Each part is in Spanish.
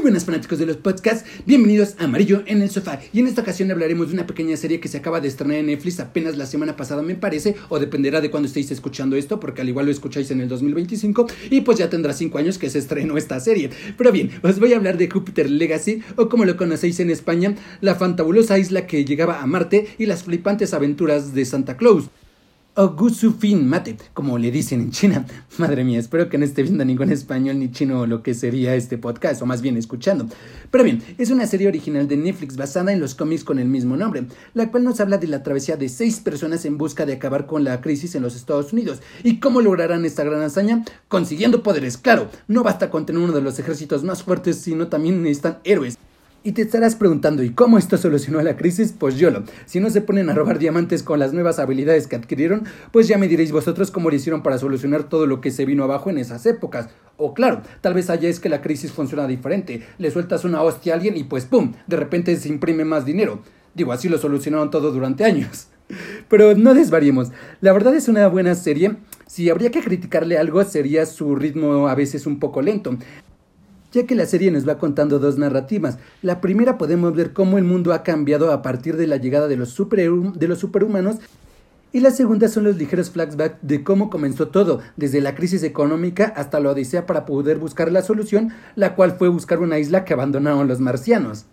Muy buenas fanáticos de los podcasts, bienvenidos a Amarillo en el Sofá. Y en esta ocasión hablaremos de una pequeña serie que se acaba de estrenar en Netflix apenas la semana pasada, me parece, o dependerá de cuando estéis escuchando esto, porque al igual lo escucháis en el 2025, y pues ya tendrá 5 años que se estrenó esta serie. Pero bien, os voy a hablar de Júpiter Legacy, o como lo conocéis en España, la fantabulosa isla que llegaba a Marte y las flipantes aventuras de Santa Claus o Fin Mate, como le dicen en China. Madre mía, espero que no esté viendo ningún español ni chino lo que sería este podcast, o más bien escuchando. Pero bien, es una serie original de Netflix basada en los cómics con el mismo nombre, la cual nos habla de la travesía de seis personas en busca de acabar con la crisis en los Estados Unidos. ¿Y cómo lograrán esta gran hazaña? Consiguiendo poderes, claro. No basta con tener uno de los ejércitos más fuertes, sino también necesitan héroes. Y te estarás preguntando, ¿y cómo esto solucionó la crisis? Pues yo lo. Si no se ponen a robar diamantes con las nuevas habilidades que adquirieron, pues ya me diréis vosotros cómo lo hicieron para solucionar todo lo que se vino abajo en esas épocas. O claro, tal vez allá es que la crisis funciona diferente. Le sueltas una hostia a alguien y pues ¡pum! De repente se imprime más dinero. Digo, así lo solucionaron todo durante años. Pero no desvariemos. La verdad es una buena serie. Si habría que criticarle algo sería su ritmo a veces un poco lento ya que la serie nos va contando dos narrativas. La primera podemos ver cómo el mundo ha cambiado a partir de la llegada de los, de los superhumanos y la segunda son los ligeros flashbacks de cómo comenzó todo, desde la crisis económica hasta la odisea para poder buscar la solución, la cual fue buscar una isla que abandonaron los marcianos.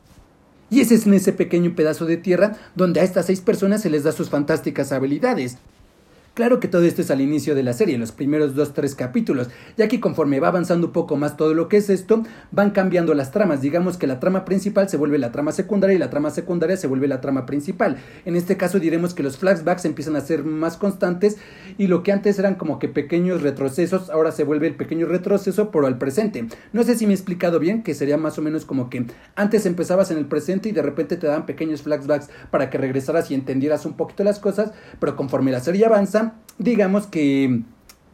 Y ese es en ese pequeño pedazo de tierra donde a estas seis personas se les da sus fantásticas habilidades. Claro que todo esto es al inicio de la serie, en los primeros dos, tres capítulos, ya que conforme va avanzando un poco más todo lo que es esto, van cambiando las tramas. Digamos que la trama principal se vuelve la trama secundaria y la trama secundaria se vuelve la trama principal. En este caso diremos que los flashbacks empiezan a ser más constantes y lo que antes eran como que pequeños retrocesos, ahora se vuelve el pequeño retroceso por al presente. No sé si me he explicado bien, que sería más o menos como que antes empezabas en el presente y de repente te dan pequeños flashbacks para que regresaras y entendieras un poquito las cosas, pero conforme la serie avanza, digamos que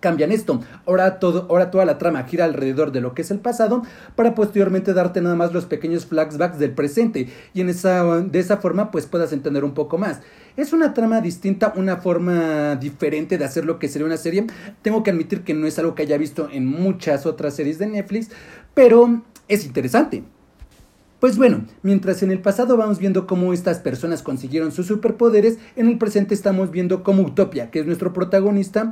cambian esto. Ahora, todo, ahora toda la trama gira alrededor de lo que es el pasado para posteriormente darte nada más los pequeños flashbacks del presente y en esa, de esa forma pues puedas entender un poco más. Es una trama distinta, una forma diferente de hacer lo que sería una serie. Tengo que admitir que no es algo que haya visto en muchas otras series de Netflix, pero es interesante. Pues bueno, mientras en el pasado vamos viendo cómo estas personas consiguieron sus superpoderes, en el presente estamos viendo cómo Utopia, que es nuestro protagonista,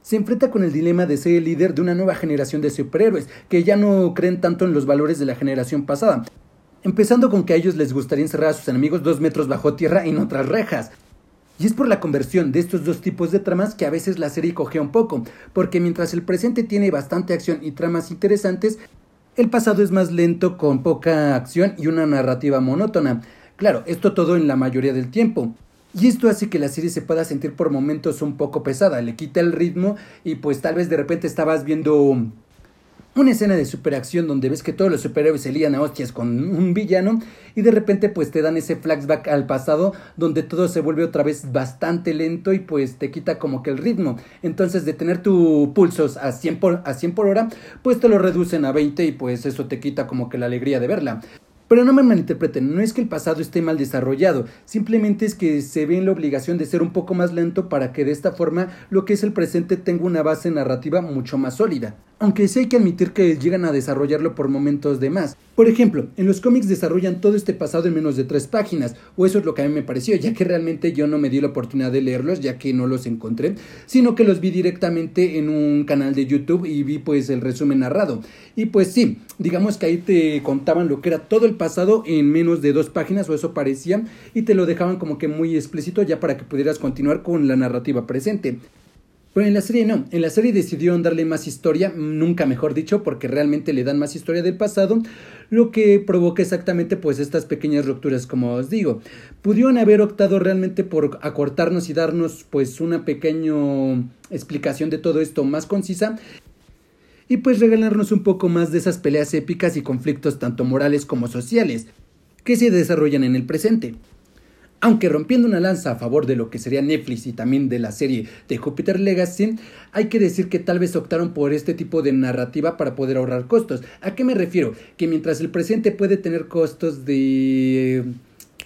se enfrenta con el dilema de ser el líder de una nueva generación de superhéroes, que ya no creen tanto en los valores de la generación pasada. Empezando con que a ellos les gustaría encerrar a sus enemigos dos metros bajo tierra en otras rejas. Y es por la conversión de estos dos tipos de tramas que a veces la serie coge un poco, porque mientras el presente tiene bastante acción y tramas interesantes, el pasado es más lento, con poca acción y una narrativa monótona. Claro, esto todo en la mayoría del tiempo. Y esto hace que la serie se pueda sentir por momentos un poco pesada, le quita el ritmo y pues tal vez de repente estabas viendo una escena de superacción donde ves que todos los superhéroes se lían a hostias con un villano y de repente pues te dan ese flashback al pasado donde todo se vuelve otra vez bastante lento y pues te quita como que el ritmo. Entonces de tener tu pulsos a 100 por, a 100 por hora pues te lo reducen a 20 y pues eso te quita como que la alegría de verla. Pero no me malinterpreten, no es que el pasado esté mal desarrollado, simplemente es que se ve en la obligación de ser un poco más lento para que de esta forma lo que es el presente tenga una base narrativa mucho más sólida aunque sí hay que admitir que llegan a desarrollarlo por momentos de más. Por ejemplo, en los cómics desarrollan todo este pasado en menos de tres páginas, o eso es lo que a mí me pareció, ya que realmente yo no me di la oportunidad de leerlos, ya que no los encontré, sino que los vi directamente en un canal de YouTube y vi pues el resumen narrado. Y pues sí, digamos que ahí te contaban lo que era todo el pasado en menos de dos páginas, o eso parecía, y te lo dejaban como que muy explícito ya para que pudieras continuar con la narrativa presente. Pero en la serie no, en la serie decidieron darle más historia, nunca mejor dicho, porque realmente le dan más historia del pasado, lo que provoca exactamente pues estas pequeñas rupturas, como os digo. Pudieron haber optado realmente por acortarnos y darnos pues una pequeña explicación de todo esto más concisa y pues regalarnos un poco más de esas peleas épicas y conflictos tanto morales como sociales que se desarrollan en el presente. Aunque rompiendo una lanza a favor de lo que sería Netflix y también de la serie de Jupiter Legacy, hay que decir que tal vez optaron por este tipo de narrativa para poder ahorrar costos. ¿A qué me refiero? Que mientras el presente puede tener costos de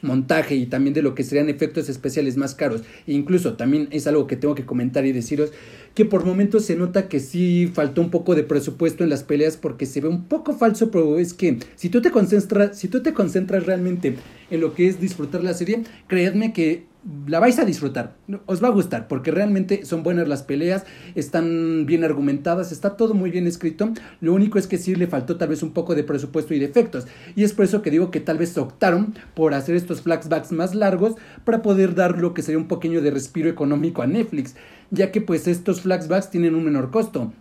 montaje y también de lo que serían efectos especiales más caros. E incluso también es algo que tengo que comentar y deciros que por momentos se nota que sí faltó un poco de presupuesto en las peleas porque se ve un poco falso, pero es que si tú te concentras, si tú te concentras realmente en lo que es disfrutar la serie, creedme que la vais a disfrutar, os va a gustar, porque realmente son buenas las peleas, están bien argumentadas, está todo muy bien escrito, lo único es que sí le faltó tal vez un poco de presupuesto y de efectos, y es por eso que digo que tal vez optaron por hacer estos flashbacks más largos para poder dar lo que sería un pequeño de respiro económico a Netflix, ya que pues estos flashbacks tienen un menor costo.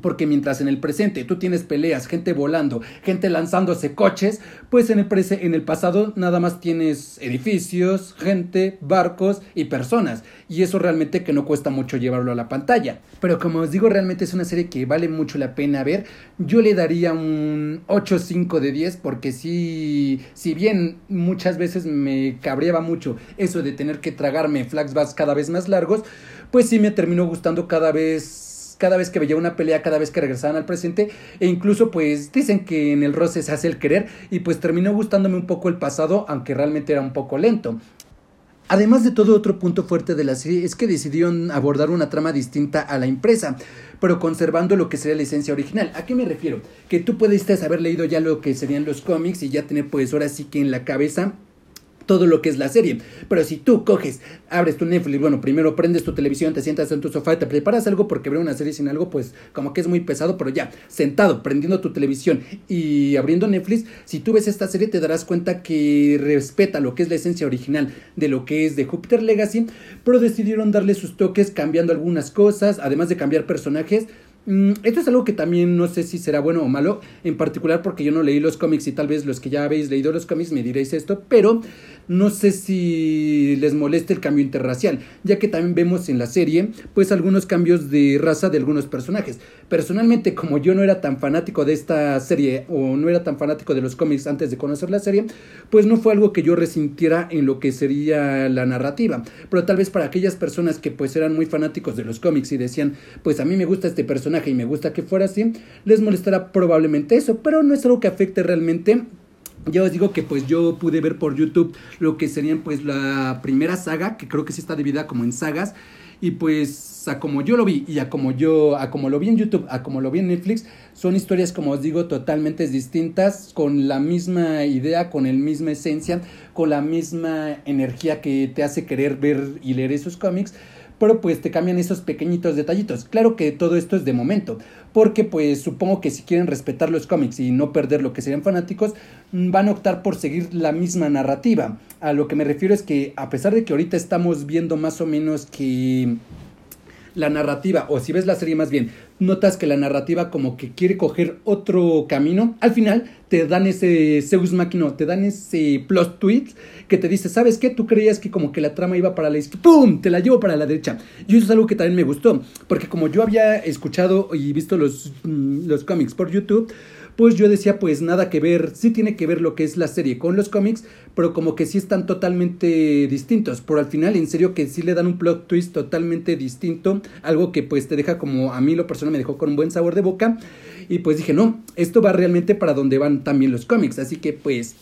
Porque mientras en el presente tú tienes peleas, gente volando, gente lanzándose coches, pues en el, en el pasado nada más tienes edificios, gente, barcos y personas. Y eso realmente que no cuesta mucho llevarlo a la pantalla. Pero como os digo, realmente es una serie que vale mucho la pena ver. Yo le daría un 8-5 de 10 porque si, si bien muchas veces me cabreaba mucho eso de tener que tragarme flashbacks cada vez más largos, pues sí me terminó gustando cada vez cada vez que veía una pelea, cada vez que regresaban al presente, e incluso pues dicen que en el roce se hace el querer, y pues terminó gustándome un poco el pasado, aunque realmente era un poco lento. Además de todo, otro punto fuerte de la serie es que decidieron abordar una trama distinta a la impresa, pero conservando lo que sería la esencia original. ¿A qué me refiero? Que tú puedes haber leído ya lo que serían los cómics y ya tener pues ahora sí que en la cabeza todo lo que es la serie. Pero si tú coges, abres tu Netflix, bueno, primero prendes tu televisión, te sientas en tu sofá, te preparas algo porque ver una serie sin algo, pues como que es muy pesado, pero ya, sentado, prendiendo tu televisión y abriendo Netflix, si tú ves esta serie te darás cuenta que respeta lo que es la esencia original de lo que es de Jupiter Legacy, pero decidieron darle sus toques cambiando algunas cosas, además de cambiar personajes esto es algo que también no sé si será bueno o malo, en particular porque yo no leí los cómics y tal vez los que ya habéis leído los cómics me diréis esto, pero no sé si les moleste el cambio interracial, ya que también vemos en la serie pues algunos cambios de raza de algunos personajes. Personalmente, como yo no era tan fanático de esta serie o no era tan fanático de los cómics antes de conocer la serie, pues no fue algo que yo resintiera en lo que sería la narrativa. Pero tal vez para aquellas personas que pues eran muy fanáticos de los cómics y decían, pues a mí me gusta este personaje y me gusta que fuera así, les molestará probablemente eso, pero no es algo que afecte realmente. Ya os digo que pues yo pude ver por YouTube lo que serían pues la primera saga, que creo que sí está dividida como en sagas, y pues a como yo lo vi y a como yo, a como lo vi en YouTube, a como lo vi en Netflix, son historias como os digo totalmente distintas, con la misma idea, con la misma esencia, con la misma energía que te hace querer ver y leer esos cómics pero pues te cambian esos pequeñitos detallitos. Claro que todo esto es de momento, porque pues supongo que si quieren respetar los cómics y no perder lo que serían fanáticos, mm, van a optar por seguir la misma narrativa. A lo que me refiero es que a pesar de que ahorita estamos viendo más o menos que la narrativa, o si ves la serie más bien, notas que la narrativa como que quiere coger otro camino, al final te dan ese Zeus Máquina, te dan ese plot tweet que te dice, ¿sabes qué? Tú creías que como que la trama iba para la izquierda, ¡pum! Te la llevo para la derecha. Y eso es algo que también me gustó, porque como yo había escuchado y visto los, mm, los cómics por YouTube, pues yo decía, pues nada que ver, sí tiene que ver lo que es la serie con los cómics, pero como que sí están totalmente distintos. Por al final, en serio, que sí le dan un plot twist totalmente distinto, algo que pues te deja como a mí lo personal me dejó con un buen sabor de boca. Y pues dije, no, esto va realmente para donde van también los cómics. Así que pues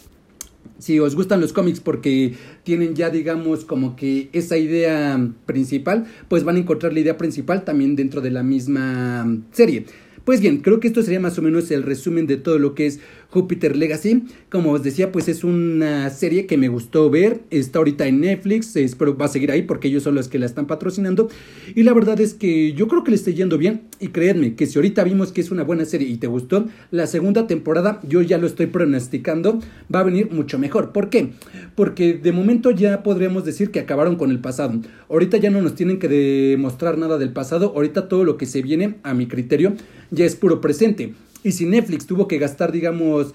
si os gustan los cómics porque tienen ya digamos como que esa idea principal, pues van a encontrar la idea principal también dentro de la misma serie. Pues bien, creo que esto sería más o menos el resumen de todo lo que es Jupiter Legacy. Como os decía, pues es una serie que me gustó ver. Está ahorita en Netflix. Espero va a seguir ahí porque ellos son los que la están patrocinando. Y la verdad es que yo creo que le está yendo bien. Y creedme que si ahorita vimos que es una buena serie y te gustó, la segunda temporada yo ya lo estoy pronosticando. Va a venir mucho mejor. ¿Por qué? Porque de momento ya podríamos decir que acabaron con el pasado. Ahorita ya no nos tienen que demostrar nada del pasado. Ahorita todo lo que se viene, a mi criterio, ya es puro presente. Y si Netflix tuvo que gastar, digamos,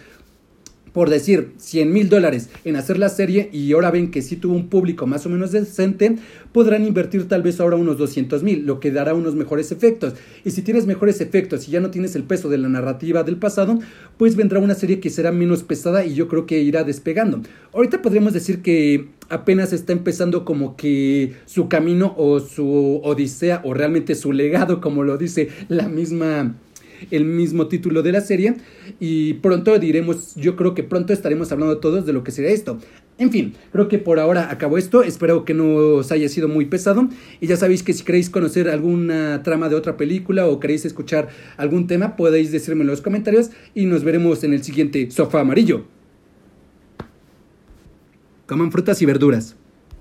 por decir 100 mil dólares en hacer la serie y ahora ven que sí tuvo un público más o menos decente, podrán invertir tal vez ahora unos 200 mil, lo que dará unos mejores efectos. Y si tienes mejores efectos y ya no tienes el peso de la narrativa del pasado, pues vendrá una serie que será menos pesada y yo creo que irá despegando. Ahorita podríamos decir que apenas está empezando como que su camino o su odisea o realmente su legado, como lo dice la misma el mismo título de la serie. Y pronto diremos, yo creo que pronto estaremos hablando todos de lo que será esto. En fin, creo que por ahora acabo esto. Espero que no os haya sido muy pesado. Y ya sabéis que si queréis conocer alguna trama de otra película o queréis escuchar algún tema, podéis decirme en los comentarios. Y nos veremos en el siguiente Sofá Amarillo. Coman frutas y verduras.